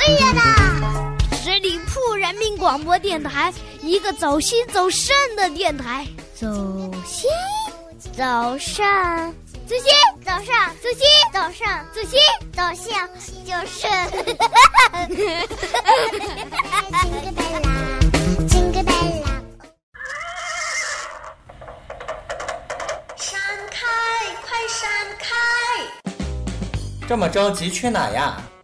可以的。十里铺人民广播电台，一个走心走肾的电台。走心，走肾，走心，走上，走心，走上，走心，走向就是。金个贝拉，金个贝拉。闪开，快闪开！这么着急去哪呀？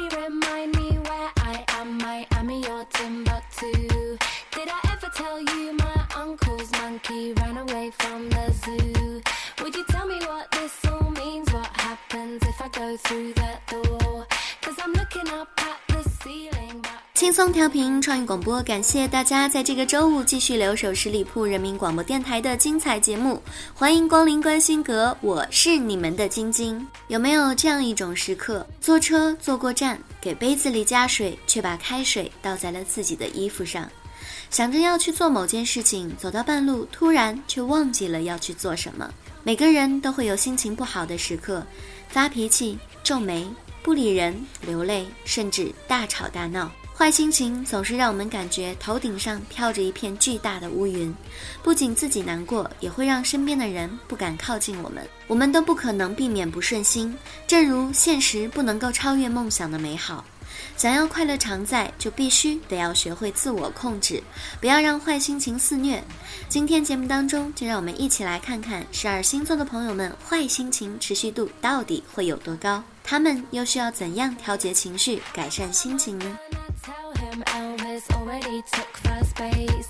Somebody remind me where I am. Miami or Timbuktu. Did I ever tell you my uncle's monkey ran away from the zoo? Would you tell me what this all means? What happens if I go through that door? Cause I'm looking up at the ceiling. 轻松调频创意广播，感谢大家在这个周五继续留守十里铺人民广播电台的精彩节目，欢迎光临关心阁，我是你们的晶晶。有没有这样一种时刻，坐车坐过站，给杯子里加水，却把开水倒在了自己的衣服上，想着要去做某件事情，走到半路，突然却忘记了要去做什么。每个人都会有心情不好的时刻，发脾气、皱眉、不理人、流泪，甚至大吵大闹。坏心情总是让我们感觉头顶上飘着一片巨大的乌云，不仅自己难过，也会让身边的人不敢靠近我们。我们都不可能避免不顺心，正如现实不能够超越梦想的美好。想要快乐常在，就必须得要学会自我控制，不要让坏心情肆虐。今天节目当中，就让我们一起来看看十二星座的朋友们坏心情持续度到底会有多高，他们又需要怎样调节情绪、改善心情呢？Him Elvis already took first base.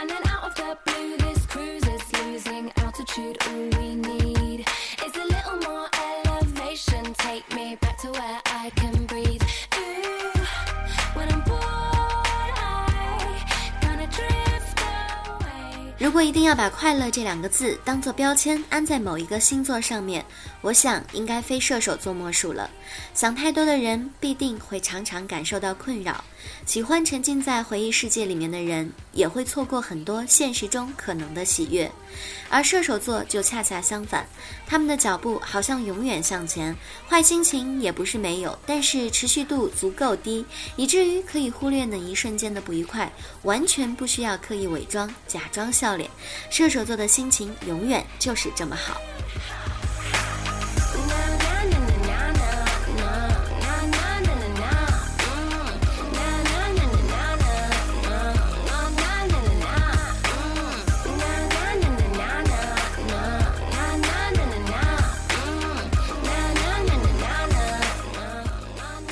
And then out of the blue, this cruise is losing altitude. All we need is a little more elevation. Take me back to where I can breathe. Ooh, when I'm bored, I gonna drift away. 如果一定要把“快乐”这两个字当做标签安在某一个星座上面，我想应该非射手座莫属了。想太多的人必定会常常感受到困扰，喜欢沉浸在回忆世界里面的人也会错过很多现实中可能的喜悦。而射手座就恰恰相反，他们的脚步好像永远向前，坏心情也不是没有，但是持续度足够低，以至于可以忽略那一瞬间的不愉快，完全不需要刻意伪装、假装笑脸。射手座的心情永远就是这么好。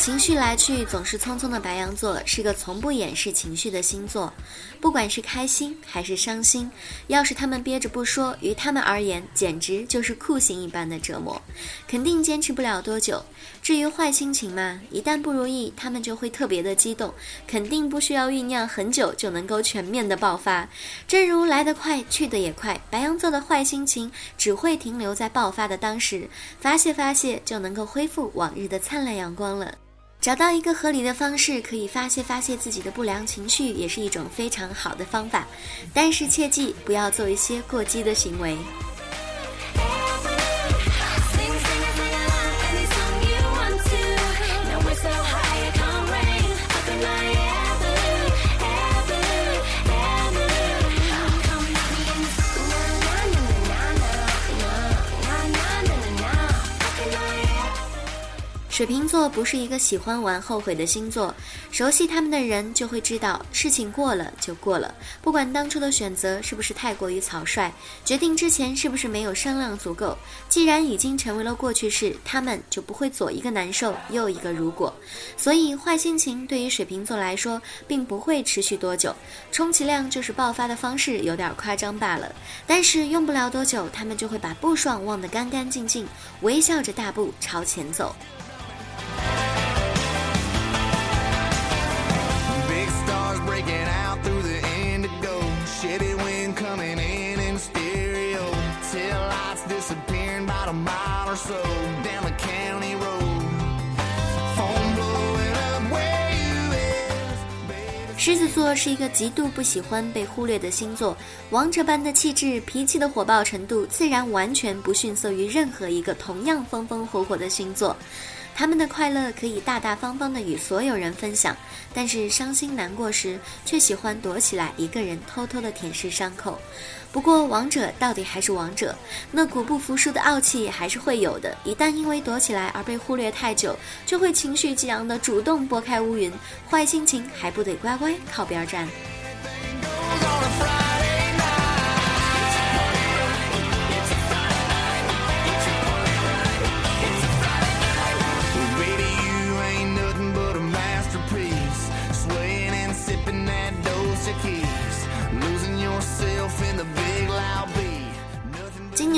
情绪来去总是匆匆的白羊座是个从不掩饰情绪的星座，不管是开心还是伤心，要是他们憋着不说，于他们而言简直就是酷刑一般的折磨，肯定坚持不了多久。至于坏心情嘛，一旦不如意，他们就会特别的激动，肯定不需要酝酿很久就能够全面的爆发。正如来得快去得也快，白羊座的坏心情只会停留在爆发的当时，发泄发泄就能够恢复往日的灿烂阳光了。找到一个合理的方式，可以发泄发泄自己的不良情绪，也是一种非常好的方法。但是切记不要做一些过激的行为。水瓶座不是一个喜欢玩后悔的星座，熟悉他们的人就会知道，事情过了就过了，不管当初的选择是不是太过于草率，决定之前是不是没有商量足够，既然已经成为了过去式，他们就不会左一个难受，右一个如果。所以坏心情对于水瓶座来说，并不会持续多久，充其量就是爆发的方式有点夸张罢了。但是用不了多久，他们就会把不爽忘得干干净净，微笑着大步朝前走。狮子座是一个极度不喜欢被忽略的星座王者般的气质脾气的火爆程度自然完全不逊色于任何一个同样风风火火的星座。他们的快乐可以大大方方地与所有人分享，但是伤心难过时，却喜欢躲起来一个人偷偷地舔舐伤口。不过，王者到底还是王者，那股不服输的傲气还是会有的。一旦因为躲起来而被忽略太久，就会情绪激昂地主动拨开乌云，坏心情还不得乖乖靠边站。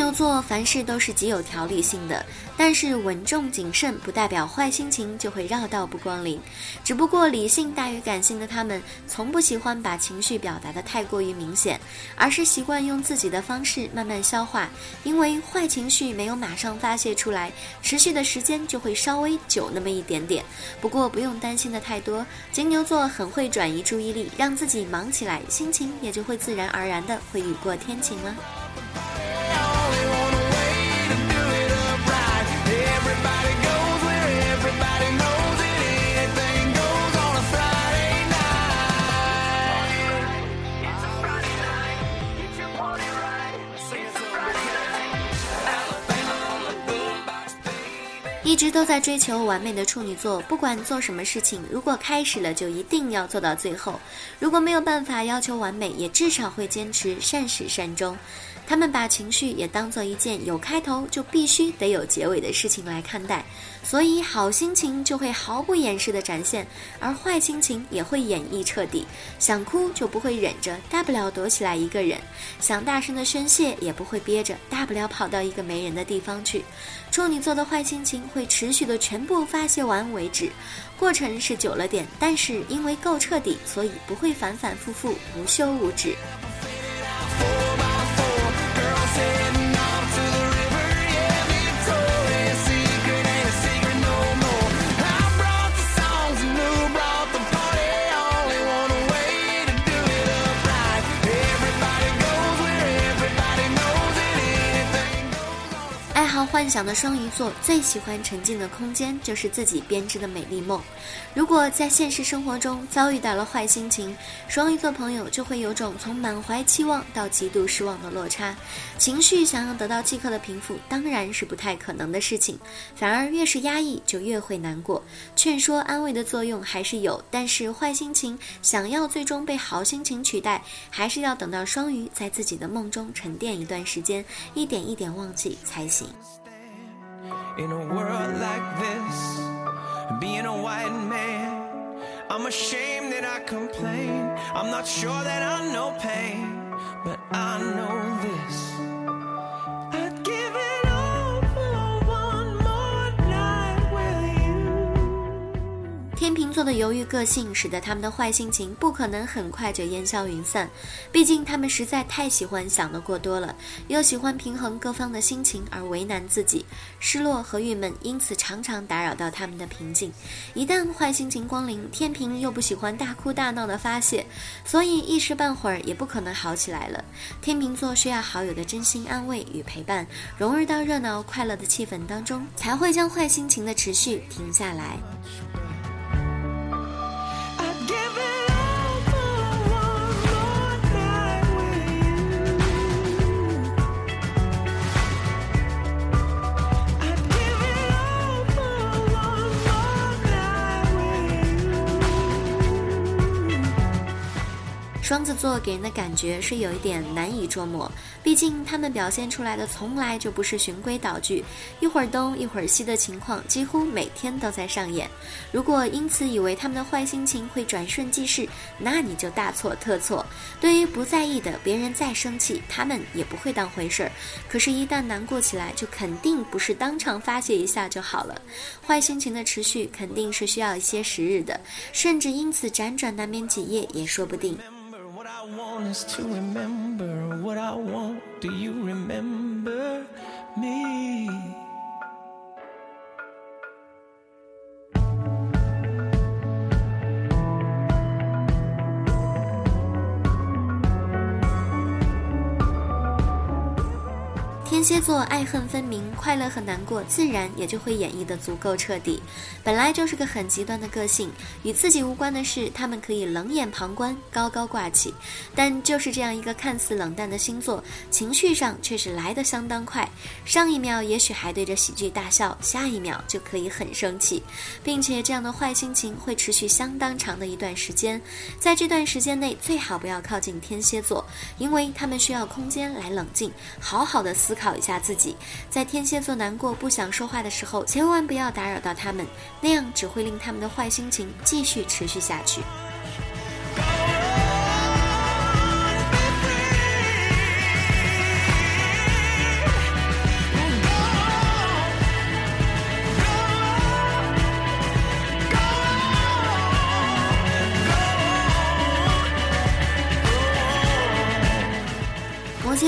牛座凡事都是极有条理性的，但是稳重谨慎不代表坏心情就会绕道不光临。只不过理性大于感性的他们，从不喜欢把情绪表达得太过于明显，而是习惯用自己的方式慢慢消化。因为坏情绪没有马上发泄出来，持续的时间就会稍微久那么一点点。不过不用担心的太多，金牛座很会转移注意力，让自己忙起来，心情也就会自然而然的会雨过天晴了。一直都在追求完美的处女座，不管做什么事情，如果开始了就一定要做到最后。如果没有办法要求完美，也至少会坚持善始善终。他们把情绪也当做一件有开头就必须得有结尾的事情来看待，所以好心情就会毫不掩饰地展现，而坏心情也会演绎彻底。想哭就不会忍着，大不了躲起来一个人；想大声的宣泄也不会憋着，大不了跑到一个没人的地方去。处女座的坏心情会持续的全部发泄完为止，过程是久了点，但是因为够彻底，所以不会反反复复，无休无止。幻想的双鱼座最喜欢沉浸的空间，就是自己编织的美丽梦。如果在现实生活中遭遇到了坏心情，双鱼座朋友就会有种从满怀期望到极度失望的落差，情绪想要得到即刻的平复，当然是不太可能的事情。反而越是压抑，就越会难过。劝说安慰的作用还是有，但是坏心情想要最终被好心情取代，还是要等到双鱼在自己的梦中沉淀一段时间，一点一点忘记才行。In a world like this, being a white man, I'm ashamed that I complain. I'm not sure that I know pain, but I know this. 的犹豫个性，使得他们的坏心情不可能很快就烟消云散。毕竟他们实在太喜欢想得过多了，又喜欢平衡各方的心情而为难自己，失落和郁闷因此常常打扰到他们的平静。一旦坏心情光临，天平又不喜欢大哭大闹的发泄，所以一时半会儿也不可能好起来了。天秤座需要好友的真心安慰与陪伴，融入到热闹快乐的气氛当中，才会将坏心情的持续停下来。双子座给人的感觉是有一点难以捉摸，毕竟他们表现出来的从来就不是循规蹈矩，一会儿东一会儿西的情况几乎每天都在上演。如果因此以为他们的坏心情会转瞬即逝，那你就大错特错。对于不在意的，别人再生气，他们也不会当回事儿。可是，一旦难过起来，就肯定不是当场发泄一下就好了。坏心情的持续肯定是需要一些时日的，甚至因此辗转难眠几夜也说不定。What I want is to remember what I want. Do you remember me? 蝎座爱恨分明，快乐和难过自然也就会演绎得足够彻底。本来就是个很极端的个性，与自己无关的事，他们可以冷眼旁观，高高挂起。但就是这样一个看似冷淡的星座，情绪上却是来得相当快。上一秒也许还对着喜剧大笑，下一秒就可以很生气，并且这样的坏心情会持续相当长的一段时间。在这段时间内，最好不要靠近天蝎座，因为他们需要空间来冷静，好好的思考下自己。在天蝎座难过不想说话的时候，千万不要打扰到他们，那样只会令他们的坏心情继续持续下去。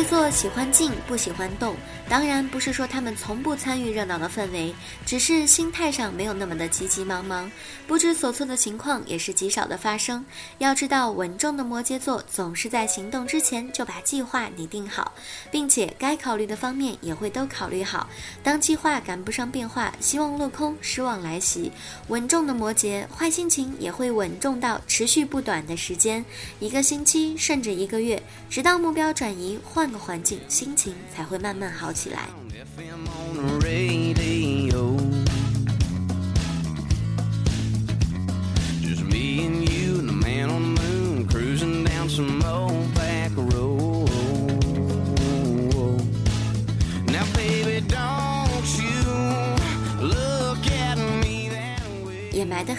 座喜欢静，不喜欢动。当然不是说他们从不参与热闹的氛围，只是心态上没有那么的急急忙忙，不知所措的情况也是极少的发生。要知道，稳重的摩羯座总是在行动之前就把计划拟定好，并且该考虑的方面也会都考虑好。当计划赶不上变化，希望落空，失望来袭，稳重的摩羯坏心情也会稳重到持续不短的时间，一个星期甚至一个月，直到目标转移，换个环境，心情才会慢慢好起来。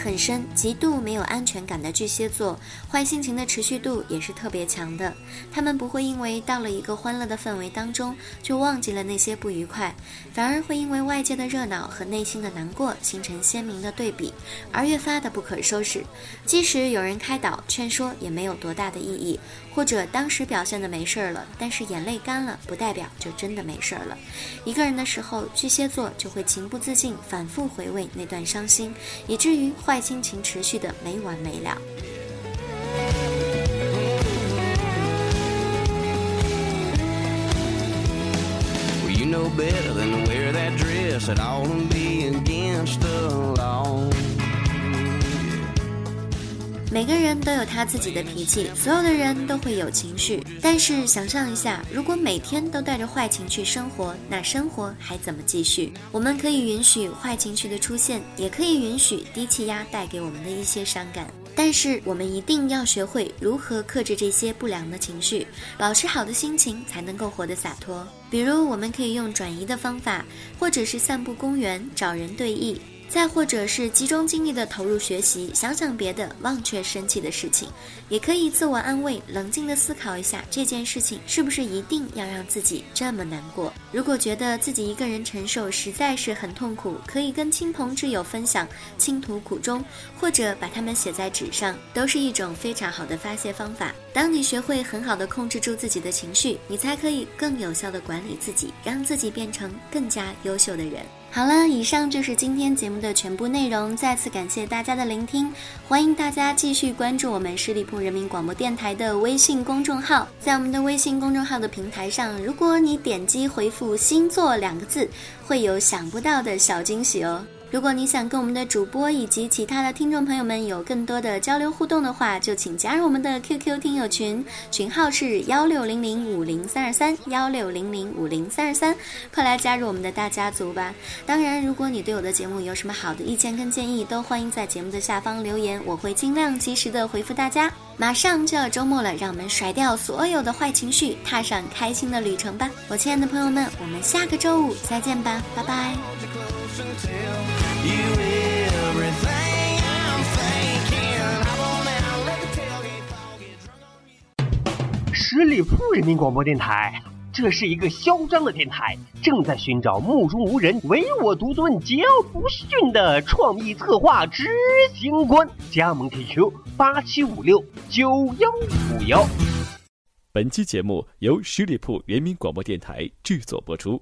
很深，极度没有安全感的巨蟹座，坏心情的持续度也是特别强的。他们不会因为到了一个欢乐的氛围当中就忘记了那些不愉快，反而会因为外界的热闹和内心的难过形成鲜明的对比，而越发的不可收拾。即使有人开导劝说，也没有多大的意义。或者当时表现的没事儿了，但是眼泪干了，不代表就真的没事儿了。一个人的时候，巨蟹座就会情不自禁反复回味那段伤心，以至于坏心情持续的没完没了。Well, you know better than to wear that dress at all and be against the 每个人都有他自己的脾气，所有的人都会有情绪。但是想象一下，如果每天都带着坏情绪生活，那生活还怎么继续？我们可以允许坏情绪的出现，也可以允许低气压带给我们的一些伤感。但是我们一定要学会如何克制这些不良的情绪，保持好的心情，才能够活得洒脱。比如，我们可以用转移的方法，或者是散步公园，找人对弈。再或者是集中精力的投入学习，想想别的，忘却生气的事情，也可以自我安慰，冷静的思考一下这件事情是不是一定要让自己这么难过。如果觉得自己一个人承受实在是很痛苦，可以跟亲朋挚友分享，倾吐苦衷，或者把它们写在纸上，都是一种非常好的发泄方法。当你学会很好的控制住自己的情绪，你才可以更有效的管理自己，让自己变成更加优秀的人。好了，以上就是今天节目的全部内容。再次感谢大家的聆听，欢迎大家继续关注我们十里铺人民广播电台的微信公众号。在我们的微信公众号的平台上，如果你点击回复“星座”两个字，会有想不到的小惊喜哦。如果你想跟我们的主播以及其他的听众朋友们有更多的交流互动的话，就请加入我们的 QQ 听友群，群号是幺六零零五零三二三幺六零零五零三二三，快来加入我们的大家族吧！当然，如果你对我的节目有什么好的意见跟建议，都欢迎在节目的下方留言，我会尽量及时的回复大家。马上就要周末了，让我们甩掉所有的坏情绪，踏上开心的旅程吧！我亲爱的朋友们，我们下个周五再见吧，拜拜。十里铺人民广播电台，这是一个嚣张的电台，正在寻找目中无人、唯我独尊、桀骜不驯的创意策划执行官。加盟 QQ 八七五六九幺五幺。本期节目由十里铺人民广播电台制作播出。